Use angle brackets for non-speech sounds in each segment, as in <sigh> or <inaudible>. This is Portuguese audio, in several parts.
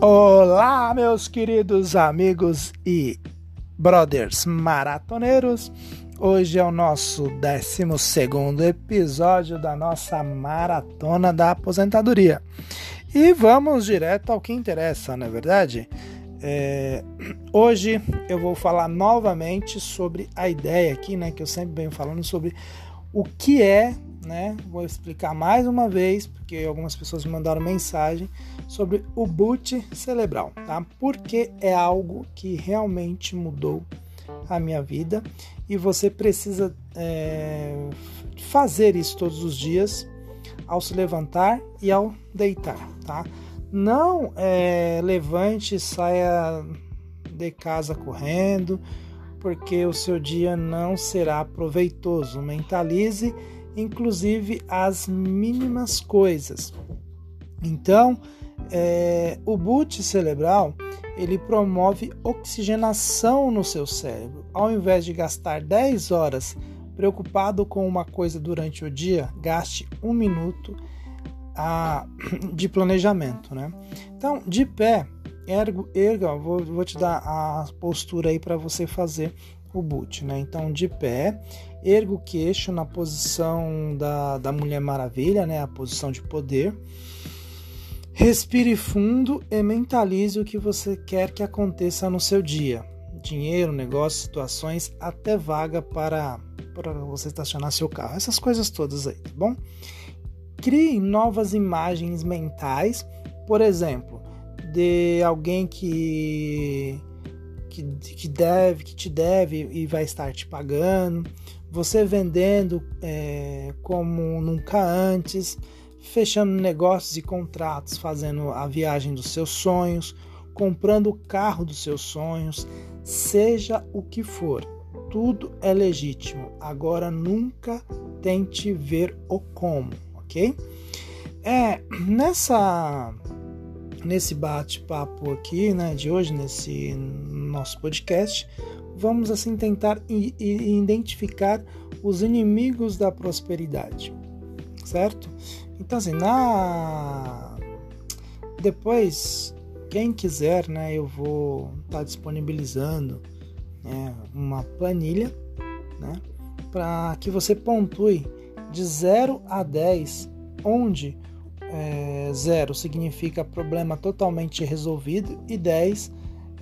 Olá, meus queridos amigos e brothers maratoneiros. Hoje é o nosso 12 episódio da nossa maratona da aposentadoria. E vamos direto ao que interessa, não é verdade? É, hoje eu vou falar novamente sobre a ideia aqui, né? Que eu sempre venho falando sobre o que é né? Vou explicar mais uma vez, porque algumas pessoas me mandaram mensagem sobre o boot cerebral, tá? Porque é algo que realmente mudou a minha vida e você precisa é, fazer isso todos os dias ao se levantar e ao deitar, tá? Não é, levante e saia de casa correndo, porque o seu dia não será proveitoso. Mentalize inclusive as mínimas coisas. Então, é, o boot cerebral ele promove oxigenação no seu cérebro. Ao invés de gastar 10 horas preocupado com uma coisa durante o dia, gaste um minuto a, <clears throat> de planejamento. Né? Então, de pé, ergo, erga, vou, vou te dar a postura aí para você fazer o boot. Né? Então, de pé, erga o queixo na posição da, da Mulher Maravilha, né? a posição de poder. Respire fundo e mentalize o que você quer que aconteça no seu dia. Dinheiro, negócio, situações, até vaga para, para você estacionar seu carro. Essas coisas todas aí, tá bom? Crie novas imagens mentais, por exemplo, de alguém que que, que deve, que te deve e vai estar te pagando, você vendendo é, como nunca antes, fechando negócios e contratos, fazendo a viagem dos seus sonhos, comprando o carro dos seus sonhos, seja o que for, tudo é legítimo. Agora nunca tente ver o como, ok? É nessa nesse bate-papo aqui, né, de hoje, nesse nosso podcast, vamos assim tentar identificar os inimigos da prosperidade, certo? Então assim, na depois quem quiser, né, eu vou estar tá disponibilizando né, uma planilha, né, para que você pontue de 0 a 10, onde é, 0 significa problema totalmente resolvido e 10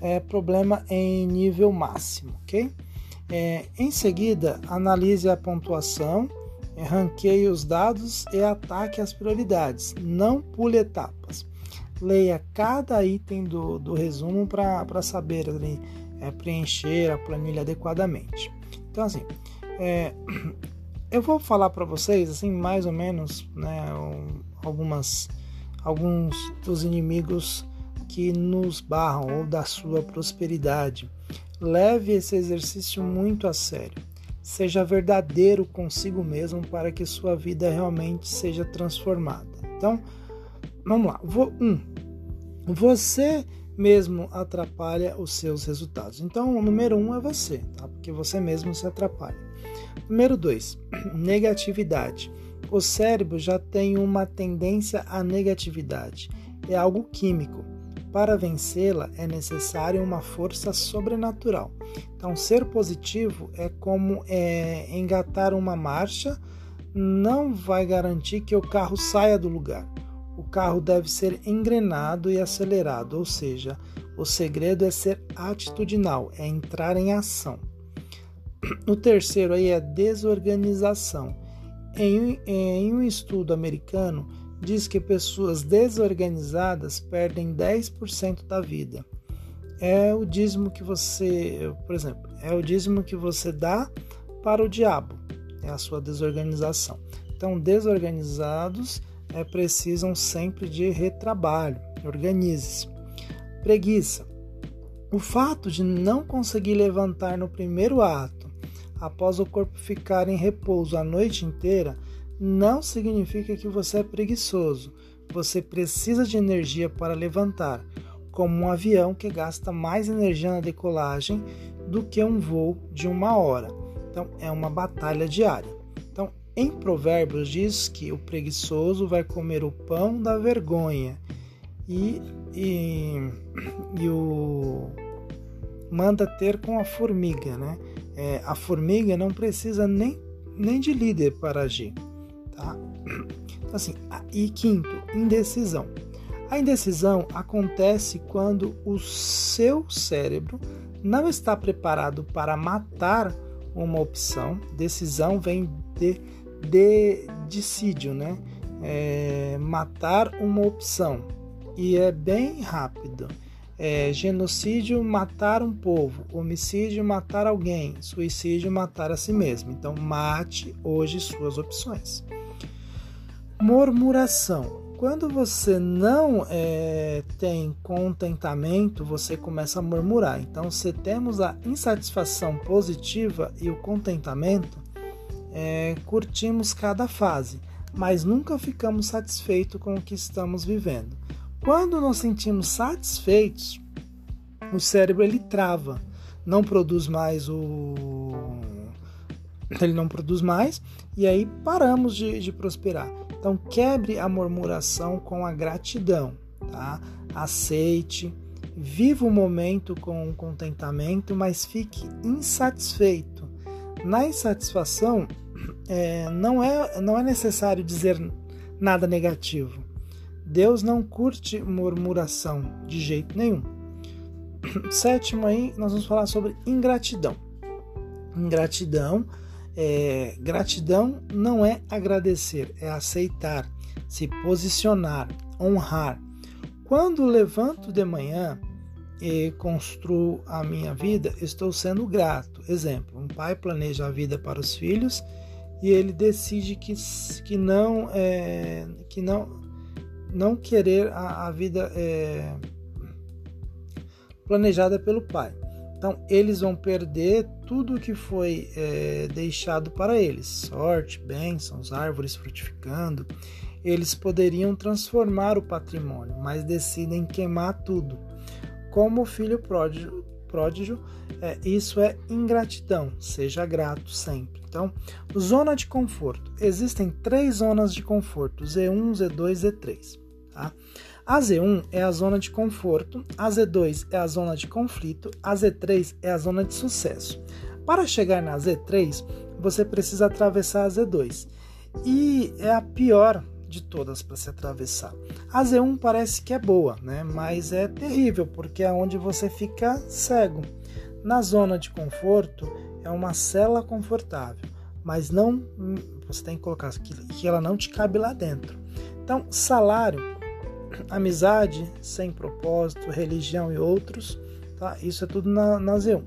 é problema em nível máximo, ok? É, em seguida, analise a pontuação, ranqueie os dados e ataque as prioridades. Não pule etapas. Leia cada item do, do resumo para saber ali, é, preencher a planilha adequadamente. Então, assim, é, <clears throat> eu vou falar para vocês, assim, mais ou menos, né, algumas, alguns dos inimigos que nos barram ou da sua prosperidade. Leve esse exercício muito a sério. Seja verdadeiro consigo mesmo para que sua vida realmente seja transformada. Então, vamos lá. Um, você mesmo atrapalha os seus resultados. Então, o número um é você, tá? Porque você mesmo se atrapalha. Número dois, <clears throat> negatividade. O cérebro já tem uma tendência à negatividade. É algo químico. Para vencê-la é necessária uma força sobrenatural. Então, ser positivo é como é, engatar uma marcha, não vai garantir que o carro saia do lugar. O carro deve ser engrenado e acelerado, ou seja, o segredo é ser atitudinal, é entrar em ação. O terceiro aí é desorganização. Em, em um estudo americano, diz que pessoas desorganizadas perdem 10% da vida. É o dízimo que você, por exemplo, é o dízimo que você dá para o diabo, é a sua desorganização. Então, desorganizados é, precisam sempre de retrabalho, organize-se. Preguiça. O fato de não conseguir levantar no primeiro ato, após o corpo ficar em repouso a noite inteira, não significa que você é preguiçoso. Você precisa de energia para levantar, como um avião que gasta mais energia na decolagem do que um voo de uma hora. Então, é uma batalha diária. Então, em Provérbios diz que o preguiçoso vai comer o pão da vergonha e, e, e o manda ter com a formiga, né? É, a formiga não precisa nem, nem de líder para agir, tá? Então, assim, e quinto, indecisão. A indecisão acontece quando o seu cérebro não está preparado para matar uma opção. Decisão vem de, de dissídio, né? É, matar uma opção e é bem rápido. É, genocídio, matar um povo. Homicídio, matar alguém. Suicídio, matar a si mesmo. Então, mate hoje suas opções. Murmuração. Quando você não é, tem contentamento, você começa a murmurar. Então, se temos a insatisfação positiva e o contentamento, é, curtimos cada fase, mas nunca ficamos satisfeitos com o que estamos vivendo. Quando nos sentimos satisfeitos, o cérebro ele trava, não produz mais o ele não produz mais e aí paramos de, de prosperar. Então quebre a murmuração com a gratidão, tá? Aceite, viva o momento com contentamento, mas fique insatisfeito. Na insatisfação <clears throat> é, não é não é necessário dizer nada negativo. Deus não curte murmuração de jeito nenhum. <clears throat> Sétimo aí, nós vamos falar sobre ingratidão. Ingratidão, é, gratidão não é agradecer, é aceitar, se posicionar, honrar. Quando levanto de manhã e construo a minha vida, estou sendo grato. Exemplo: um pai planeja a vida para os filhos e ele decide que, que não é, que não não querer a, a vida é, planejada pelo pai. Então, eles vão perder tudo que foi é, deixado para eles: sorte, bênçãos, árvores frutificando. Eles poderiam transformar o patrimônio, mas decidem queimar tudo. Como o filho pródigo, pródigo é, isso é ingratidão. Seja grato sempre. Então, zona de conforto. Existem três zonas de conforto: Z1, Z2, Z3. Tá? A Z1 é a zona de conforto, a Z2 é a zona de conflito, a Z3 é a zona de sucesso. Para chegar na Z3, você precisa atravessar a Z2 e é a pior de todas para se atravessar. A Z1 parece que é boa, né? mas é terrível porque é onde você fica cego. Na zona de conforto é uma cela confortável, mas não você tem que colocar que, ela não te cabe lá dentro. Então, salário amizade sem propósito, religião e outros, tá? Isso é tudo na, na Z1.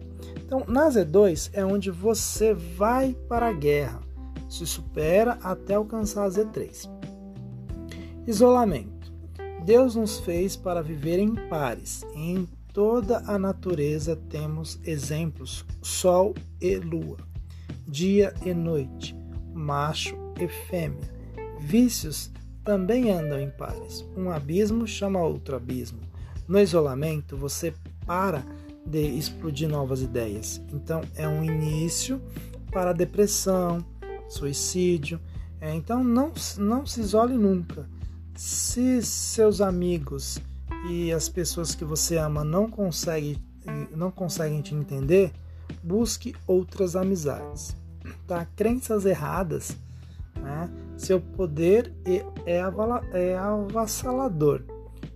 Então, na Z2 é onde você vai para a guerra, se supera até alcançar a Z3. Isolamento. Deus nos fez para viver em pares. Em toda a natureza temos exemplos: sol e lua, dia e noite, macho e fêmea, vícios também andam em pares. Um abismo chama outro abismo. No isolamento, você para de explodir novas ideias. Então, é um início para depressão, suicídio. É, então, não, não se isole nunca. Se seus amigos e as pessoas que você ama não conseguem, não conseguem te entender, busque outras amizades. Tá? Crenças erradas né? Seu poder é, é avassalador.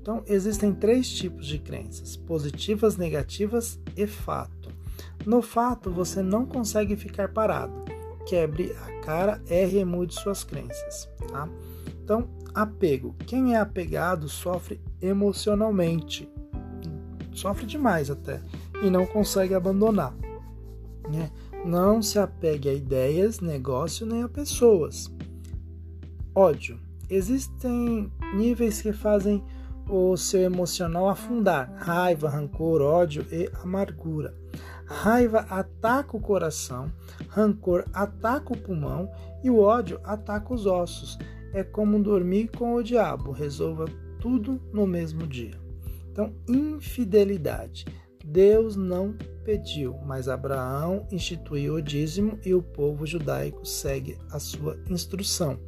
Então, existem três tipos de crenças: positivas, negativas e fato. No fato, você não consegue ficar parado. Quebre a cara, erre e mude suas crenças. Tá? Então, apego. Quem é apegado sofre emocionalmente, sofre demais até, e não consegue abandonar. Né? Não se apegue a ideias, negócio nem a pessoas. Ódio. Existem níveis que fazem o seu emocional afundar: raiva, rancor, ódio e amargura. Raiva ataca o coração, rancor ataca o pulmão e o ódio ataca os ossos. É como dormir com o diabo, resolva tudo no mesmo dia. Então, infidelidade. Deus não pediu, mas Abraão instituiu o dízimo e o povo judaico segue a sua instrução.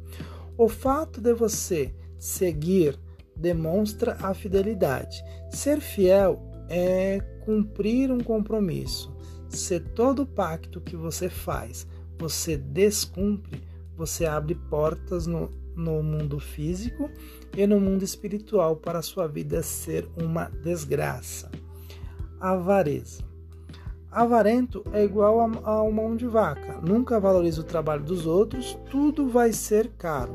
O fato de você seguir demonstra a fidelidade. Ser fiel é cumprir um compromisso. Se todo pacto que você faz você descumpre, você abre portas no, no mundo físico e no mundo espiritual para a sua vida ser uma desgraça. Avareza. Avarento é igual a, a mão de vaca, nunca valoriza o trabalho dos outros, tudo vai ser caro.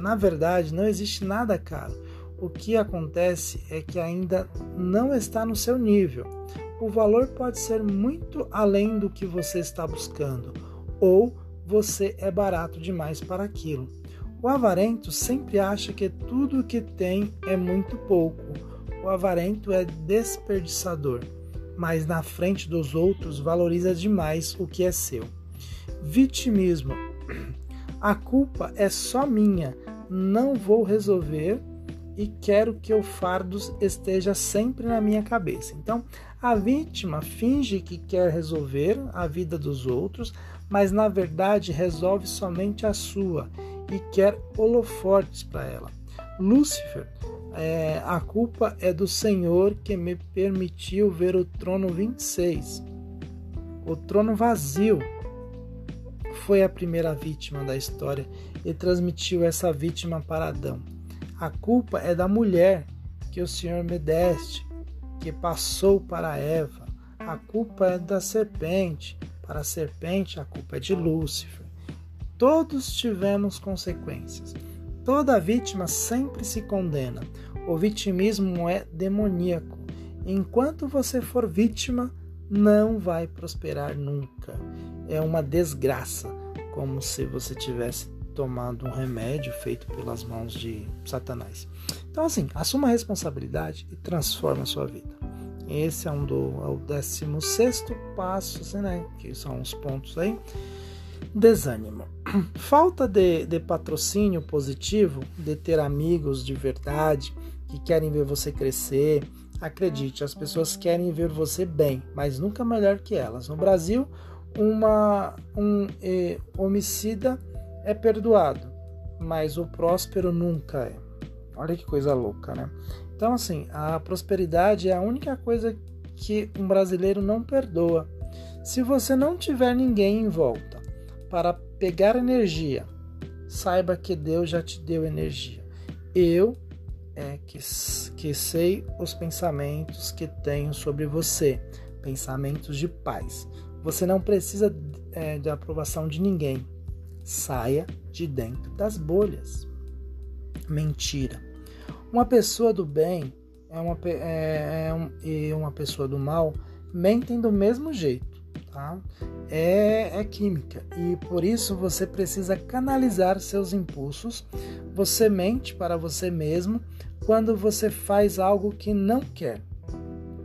Na verdade, não existe nada caro. O que acontece é que ainda não está no seu nível. O valor pode ser muito além do que você está buscando, ou você é barato demais para aquilo. O avarento sempre acha que tudo o que tem é muito pouco. O avarento é desperdiçador, mas na frente dos outros valoriza demais o que é seu. Vitimismo. <clears throat> A culpa é só minha, não vou resolver e quero que o fardo esteja sempre na minha cabeça. Então, a vítima finge que quer resolver a vida dos outros, mas na verdade resolve somente a sua e quer holofortes para ela. Lúcifer, é, a culpa é do Senhor que me permitiu ver o trono 26. O trono vazio foi a primeira vítima da história e transmitiu essa vítima para Adão. A culpa é da mulher que o Senhor me deste, que passou para Eva. A culpa é da serpente. Para a serpente, a culpa é de Lúcifer. Todos tivemos consequências. Toda vítima sempre se condena. O vitimismo é demoníaco. Enquanto você for vítima, não vai prosperar nunca. É uma desgraça, como se você tivesse tomado um remédio feito pelas mãos de Satanás. Então, assim, assuma a responsabilidade e transforme a sua vida. Esse é um do é o 16 passo, assim, né? Que são os pontos aí. Desânimo. Falta de, de patrocínio positivo, de ter amigos de verdade que querem ver você crescer. Acredite, as pessoas querem ver você bem, mas nunca melhor que elas. No Brasil, uma, um eh, homicida é perdoado, mas o próspero nunca é. Olha que coisa louca, né? Então, assim, a prosperidade é a única coisa que um brasileiro não perdoa. Se você não tiver ninguém em volta para pegar energia, saiba que Deus já te deu energia. Eu é que, que sei os pensamentos que tenho sobre você, pensamentos de paz. Você não precisa é, de aprovação de ninguém. Saia de dentro das bolhas. Mentira. Uma pessoa do bem é uma, é, é um, e uma pessoa do mal mentem do mesmo jeito. Tá? É, é química e por isso você precisa canalizar seus impulsos. Você mente para você mesmo quando você faz algo que não quer.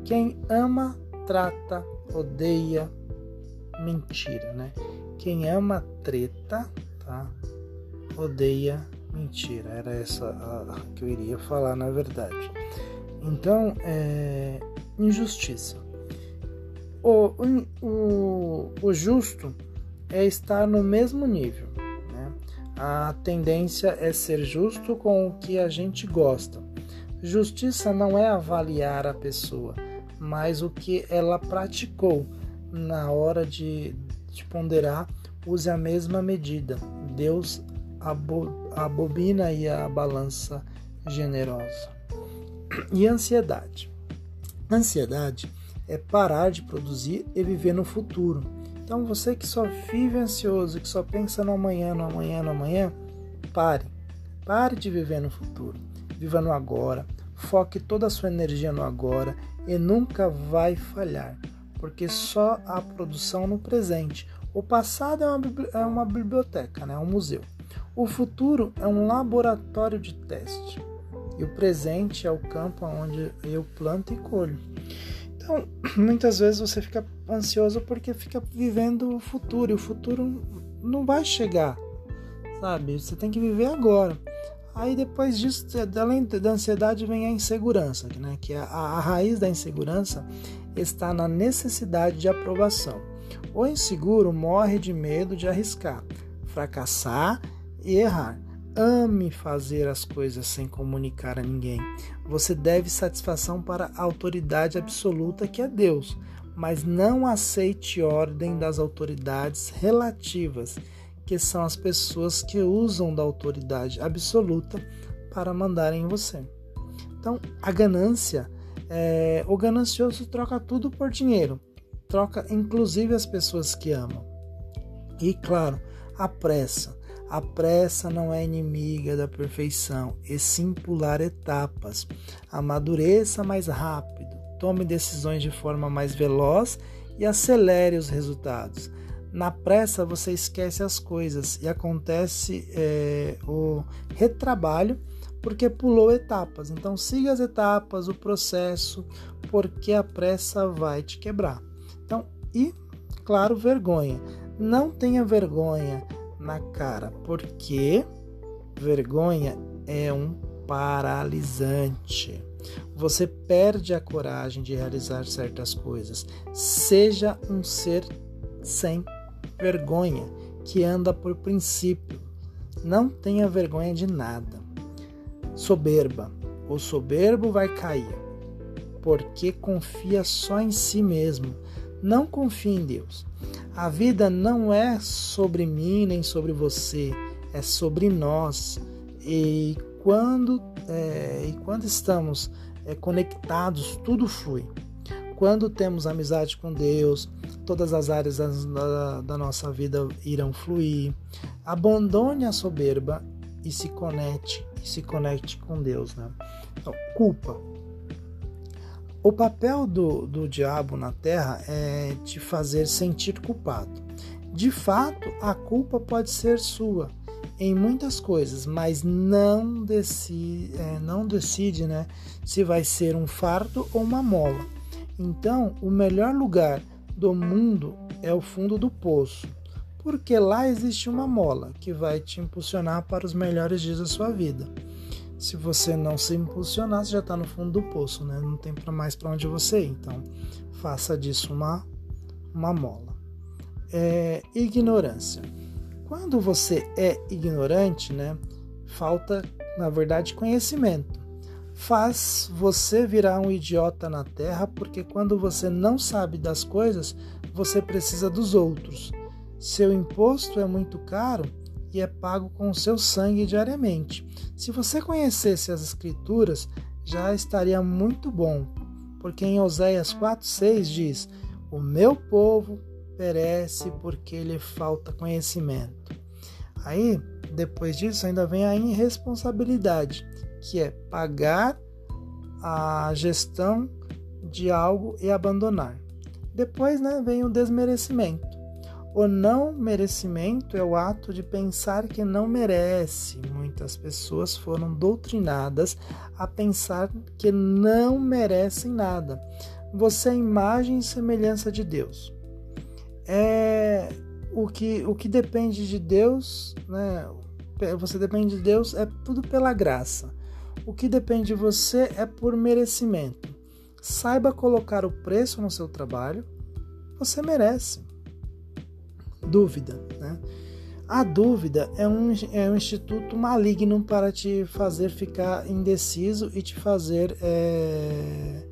Quem ama, trata, odeia, mentira, né? Quem ama treta, tá? Odeia mentira. Era essa a, que eu iria falar, na verdade. Então, é, injustiça. O, o, o justo é estar no mesmo nível. Né? A tendência é ser justo com o que a gente gosta. Justiça não é avaliar a pessoa, mas o que ela praticou na hora de, de ponderar use a mesma medida. Deus abobina e a balança generosa. E ansiedade. Ansiedade é parar de produzir e viver no futuro. Então você que só vive ansioso, que só pensa no amanhã, no amanhã, no amanhã, pare. Pare de viver no futuro. Viva no agora. Foque toda a sua energia no agora e nunca vai falhar, porque só há produção no presente. O passado é uma, é uma biblioteca, né? um museu. O futuro é um laboratório de teste. E o presente é o campo onde eu planto e colho. Então, <clears throat> muitas vezes você fica ansioso porque fica vivendo o futuro. E o futuro não vai chegar, sabe? Você tem que viver agora. Aí depois disso, além da ansiedade, vem a insegurança, né? que a, a raiz da insegurança está na necessidade de aprovação. O inseguro morre de medo de arriscar, fracassar e errar. ame fazer as coisas sem comunicar a ninguém. Você deve satisfação para a autoridade absoluta que é Deus, mas não aceite ordem das autoridades relativas, que são as pessoas que usam da autoridade absoluta para mandar em você. Então, a ganância, é, o ganancioso troca tudo por dinheiro, troca inclusive as pessoas que amam. E claro, a pressa. A pressa não é inimiga da perfeição, e sim pular etapas. Amadureça mais rápido, tome decisões de forma mais veloz e acelere os resultados. Na pressa você esquece as coisas e acontece é, o retrabalho porque pulou etapas. Então siga as etapas, o processo, porque a pressa vai te quebrar. Então, e claro, vergonha. Não tenha vergonha na cara, porque vergonha é um paralisante. Você perde a coragem de realizar certas coisas. Seja um ser sem vergonha, que anda por princípio. Não tenha vergonha de nada. Soberba. O soberbo vai cair, porque confia só em si mesmo. Não confie em Deus. A vida não é sobre mim nem sobre você, é sobre nós. E quando, é, e quando estamos é, conectados, tudo flui. Quando temos amizade com Deus, todas as áreas da, da nossa vida irão fluir. Abandone a soberba e se conecte, e se conecte com Deus. Né? Então, culpa. O papel do, do diabo na terra é te fazer sentir culpado. De fato, a culpa pode ser sua em muitas coisas, mas não decide, é, não decide né, se vai ser um fardo ou uma mola. Então, o melhor lugar do mundo é o fundo do poço, porque lá existe uma mola que vai te impulsionar para os melhores dias da sua vida. Se você não se impulsionar, você já está no fundo do poço, né? Não tem mais para onde você ir. Então, faça disso uma, uma mola. É, ignorância. Quando você é ignorante, né? Falta, na verdade, conhecimento faz você virar um idiota na terra, porque quando você não sabe das coisas, você precisa dos outros. Seu imposto é muito caro e é pago com o seu sangue diariamente. Se você conhecesse as Escrituras, já estaria muito bom, porque em Oséias 4,6 diz: O meu povo perece porque lhe falta conhecimento. Aí, depois disso, ainda vem a irresponsabilidade que é pagar a gestão de algo e abandonar. Depois né, vem o desmerecimento. O não merecimento é o ato de pensar que não merece. Muitas pessoas foram doutrinadas a pensar que não merecem nada. Você é imagem e semelhança de Deus. É o que, o que depende de Deus, né? Você depende de Deus é tudo pela graça. O que depende de você é por merecimento. Saiba colocar o preço no seu trabalho, você merece. Dúvida, né? A dúvida é um, é um instituto maligno para te fazer ficar indeciso e te fazer é,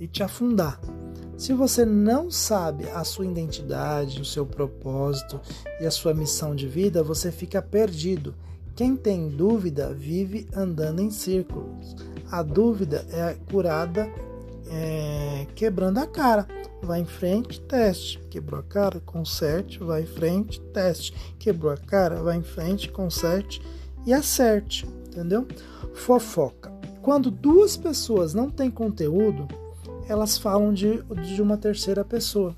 e te afundar. Se você não sabe a sua identidade, o seu propósito e a sua missão de vida, você fica perdido quem tem dúvida vive andando em círculos. A dúvida é curada é, quebrando a cara. Vai em frente, teste. Quebrou a cara, conserte. Vai em frente, teste. Quebrou a cara, vai em frente, conserte e acerte. Entendeu? Fofoca. Quando duas pessoas não têm conteúdo, elas falam de, de uma terceira pessoa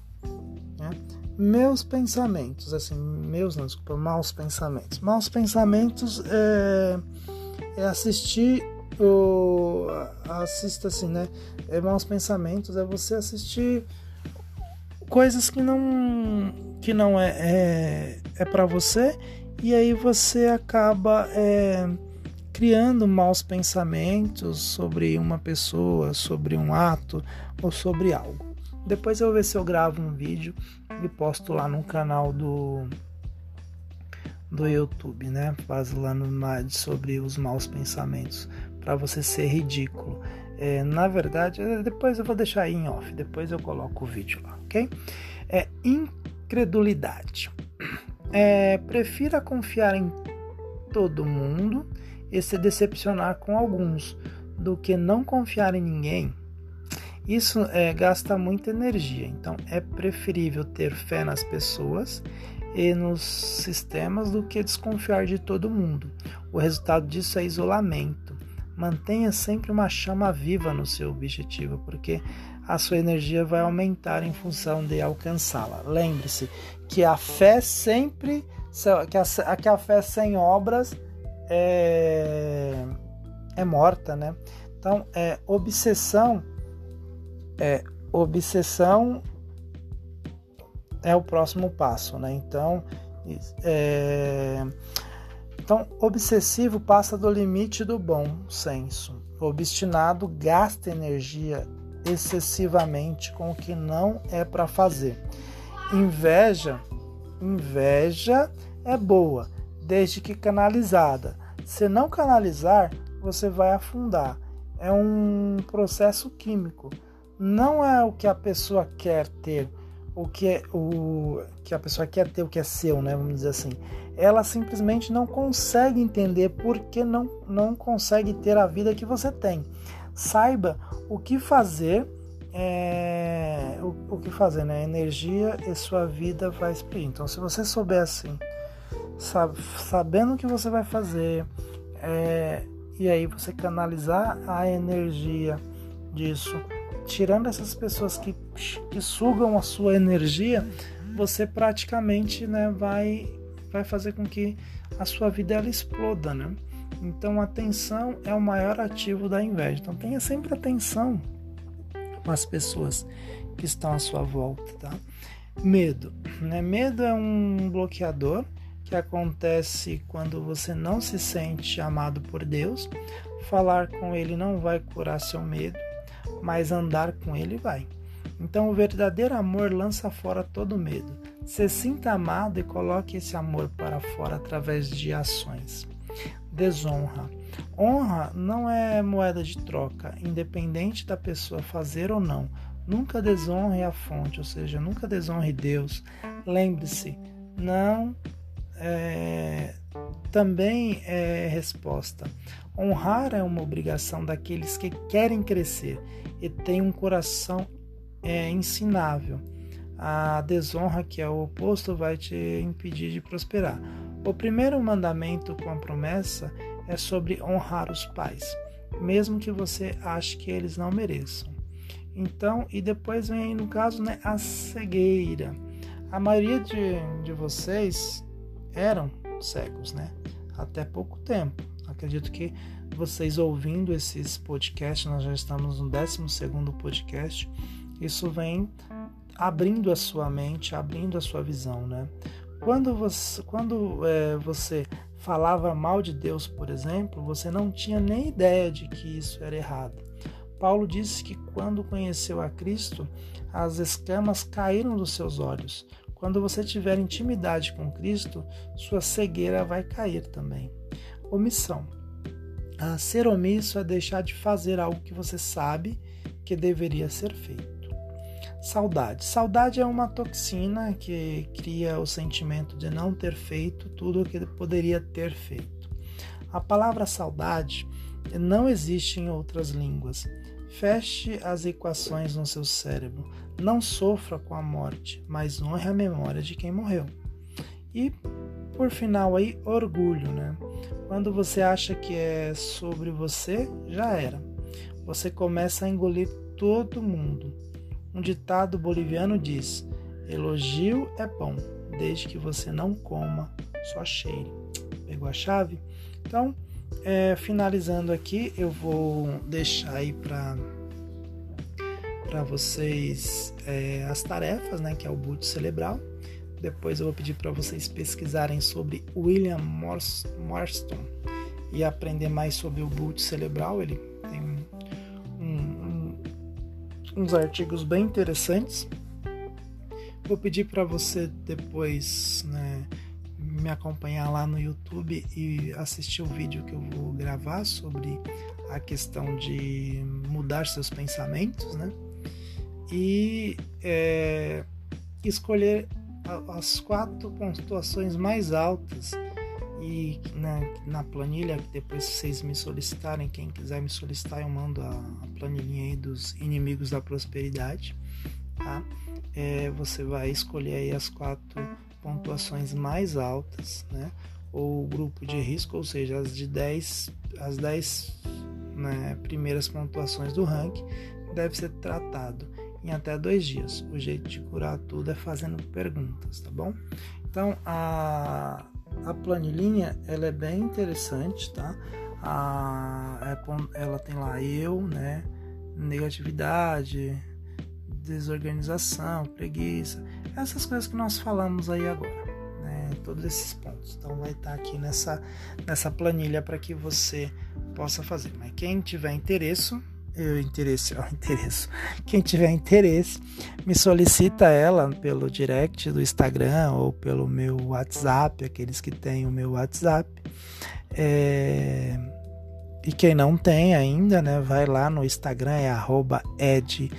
meus pensamentos, assim, meus não, desculpa, maus pensamentos. Maus pensamentos é, é assistir o assista assim, né? É maus pensamentos é você assistir coisas que não que não é é, é para você e aí você acaba é, criando maus pensamentos sobre uma pessoa, sobre um ato ou sobre algo. Depois eu vou ver se eu gravo um vídeo e posto lá no canal do do YouTube, né? Falando sobre os maus pensamentos, para você ser ridículo. É, na verdade, é, depois eu vou deixar aí em off, depois eu coloco o vídeo lá, ok? É incredulidade. É, prefira confiar em todo mundo e se decepcionar com alguns do que não confiar em ninguém. Isso é, gasta muita energia, então é preferível ter fé nas pessoas e nos sistemas do que desconfiar de todo mundo. O resultado disso é isolamento. Mantenha sempre uma chama viva no seu objetivo, porque a sua energia vai aumentar em função de alcançá-la. Lembre-se que a fé sempre, que a, que a fé sem obras é, é morta, né? Então, é obsessão, é obsessão é o próximo passo, né? Então, é, então obsessivo passa do limite do bom senso. Obstinado gasta energia excessivamente com o que não é para fazer. Inveja, inveja é boa, desde que canalizada. Se não canalizar, você vai afundar. É um processo químico. Não é o que a pessoa quer ter, o que é o que a pessoa quer ter, o que é seu, né? Vamos dizer assim. Ela simplesmente não consegue entender por que não, não consegue ter a vida que você tem. Saiba o que fazer é, o, o, que fazer, né? Energia e sua vida vai exprimir. Então, se você souber assim, sabe, sabendo o que você vai fazer, é, e aí você canalizar a energia disso, tirando essas pessoas que, que sugam a sua energia, você praticamente né, vai, vai fazer com que a sua vida ela exploda, né? Então, atenção é o maior ativo da inveja. Então, tenha sempre atenção com as pessoas que estão à sua volta, tá? Medo, né? Medo é um bloqueador que acontece quando você não se sente amado por Deus. Falar com Ele não vai curar seu medo, mas andar com Ele vai. Então, o verdadeiro amor lança fora todo medo. Se sinta amado e coloque esse amor para fora através de ações. Desonra. Honra não é moeda de troca, independente da pessoa fazer ou não. Nunca desonre a fonte, ou seja, nunca desonre Deus. Lembre-se, não é, também é resposta. Honrar é uma obrigação daqueles que querem crescer e têm um coração é, ensinável. A desonra, que é o oposto, vai te impedir de prosperar. O primeiro mandamento com a promessa é sobre honrar os pais, mesmo que você ache que eles não mereçam. Então, e depois vem aí no caso né, a cegueira. A maioria de, de vocês eram cegos, né? Até pouco tempo. Acredito que vocês ouvindo esses podcasts, nós já estamos no 12 podcast, isso vem abrindo a sua mente, abrindo a sua visão, né? Quando você, quando, é, você falava mal de Deus, por exemplo, você não tinha nem ideia de que isso era errado. Paulo disse que quando conheceu a Cristo, as escamas caíram dos seus olhos. Quando você tiver intimidade com Cristo, sua cegueira vai cair também. Omissão. Ah, ser omisso é deixar de fazer algo que você sabe que deveria ser feito. Saudade. Saudade é uma toxina que cria o sentimento de não ter feito tudo o que poderia ter feito. A palavra saudade não existe em outras línguas. Feche as equações no seu cérebro. Não sofra com a morte, mas honre a memória de quem morreu. E por final aí, orgulho, né? Quando você acha que é sobre você, já era. Você começa a engolir todo mundo um ditado boliviano diz: elogio é bom, desde que você não coma, só cheire. Pegou a chave? Então, é, finalizando aqui, eu vou deixar aí para para vocês é, as tarefas, né, que é o boot cerebral. Depois eu vou pedir para vocês pesquisarem sobre William Marston e aprender mais sobre o boot cerebral. Ele tem uns artigos bem interessantes. Vou pedir para você depois né, me acompanhar lá no YouTube e assistir o vídeo que eu vou gravar sobre a questão de mudar seus pensamentos, né? E é, escolher as quatro pontuações mais altas e na, na, planilha que depois vocês me solicitarem, quem quiser me solicitar, eu mando a, a planilhinha aí dos inimigos da prosperidade, tá? É, você vai escolher aí as quatro pontuações mais altas, né? Ou grupo de risco, ou seja, as de 10, as 10 né, primeiras pontuações do ranking deve ser tratado em até dois dias. O jeito de curar tudo é fazendo perguntas, tá bom? Então a, a planilhinha ela é bem interessante, tá? A, é ela tem lá eu, né? Negatividade, desorganização, preguiça, essas coisas que nós falamos aí agora, né? Todos esses pontos. Então vai estar aqui nessa, nessa planilha para que você possa fazer. Mas quem tiver interesse, eu interesse, ó, <laughs> interesse. Quem tiver interesse, me solicita ela pelo direct do Instagram ou pelo meu WhatsApp, aqueles que têm o meu WhatsApp. É... E quem não tem ainda, né, vai lá no Instagram, é ed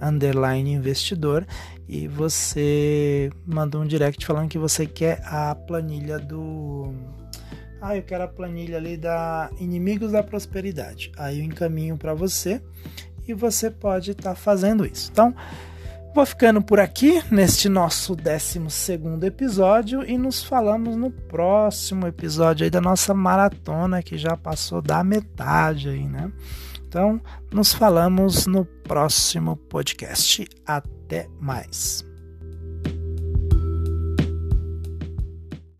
underline investidor e você manda um direct falando que você quer a planilha do ah, eu quero a planilha ali da Inimigos da Prosperidade. Aí eu encaminho para você e você pode estar tá fazendo isso. Então, vou ficando por aqui neste nosso 12 episódio e nos falamos no próximo episódio aí da nossa maratona que já passou da metade aí, né? Então, nos falamos no próximo podcast. Até mais.